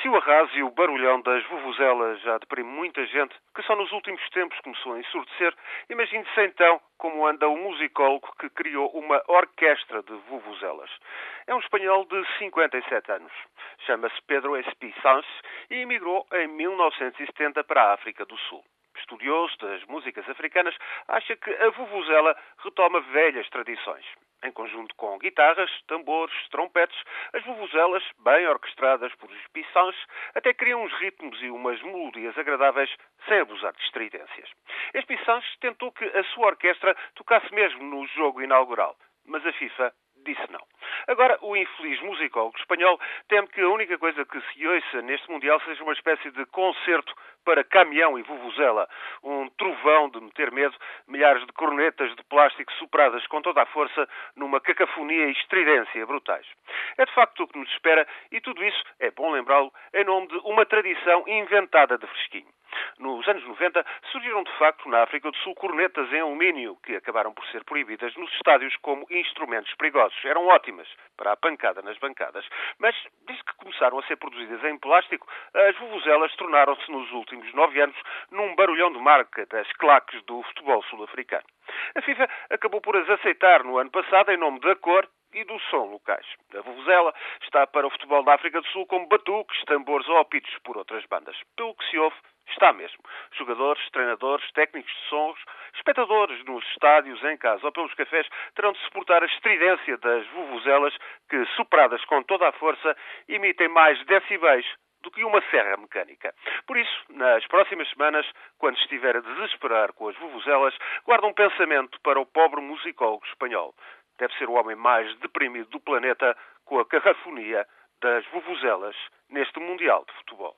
Se o arraso e o barulhão das vuvuzelas já deprime muita gente, que só nos últimos tempos começou a ensurdecer, imagine-se então como anda o musicólogo que criou uma orquestra de vuvuzelas. É um espanhol de 57 anos. Chama-se Pedro Espi Sanz e emigrou em 1970 para a África do Sul estudioso das músicas africanas, acha que a vuvuzela retoma velhas tradições. Em conjunto com guitarras, tambores, trompetes, as vuvuzelas, bem orquestradas por pissãs, até criam uns ritmos e umas melodias agradáveis sem abusar de estridências. Espissãs tentou que a sua orquestra tocasse mesmo no jogo inaugural, mas a FIFA disse não. Agora, o infeliz musicólogo espanhol teme que a única coisa que se ouça neste Mundial seja uma espécie de concerto para caminhão e vuvuzela, um trovão de meter medo, milhares de cornetas de plástico sopradas com toda a força numa cacofonia e estridência brutais. É de facto o que nos espera e tudo isso, é bom lembrá-lo, em nome de uma tradição inventada de fresquinho. Nos anos 90 surgiram de facto na África do Sul cornetas em alumínio que acabaram por ser proibidas nos estádios como instrumentos perigosos. Eram ótimas para a pancada nas bancadas, mas desde que começaram a ser produzidas em plástico, as vuvuzelas tornaram-se nos últimos nove anos num barulhão de marca das claques do futebol sul-africano. A FIFA acabou por as aceitar no ano passado em nome da cor e do som locais. A Vuvuzela está para o futebol da África do Sul como batuques, tambores ou apitos por outras bandas. Pelo que se ouve, está mesmo. Jogadores, treinadores, técnicos de sons, espectadores nos estádios, em casa ou pelos cafés terão de suportar a estridência das vuvuzelas que, superadas com toda a força, emitem mais decibéis do que uma serra mecânica. Por isso, nas próximas semanas, quando estiver a desesperar com as vuvuzelas, guarda um pensamento para o pobre musicólogo espanhol deve ser o homem mais deprimido do planeta com a carrafonia das vuvuzelas neste Mundial de Futebol.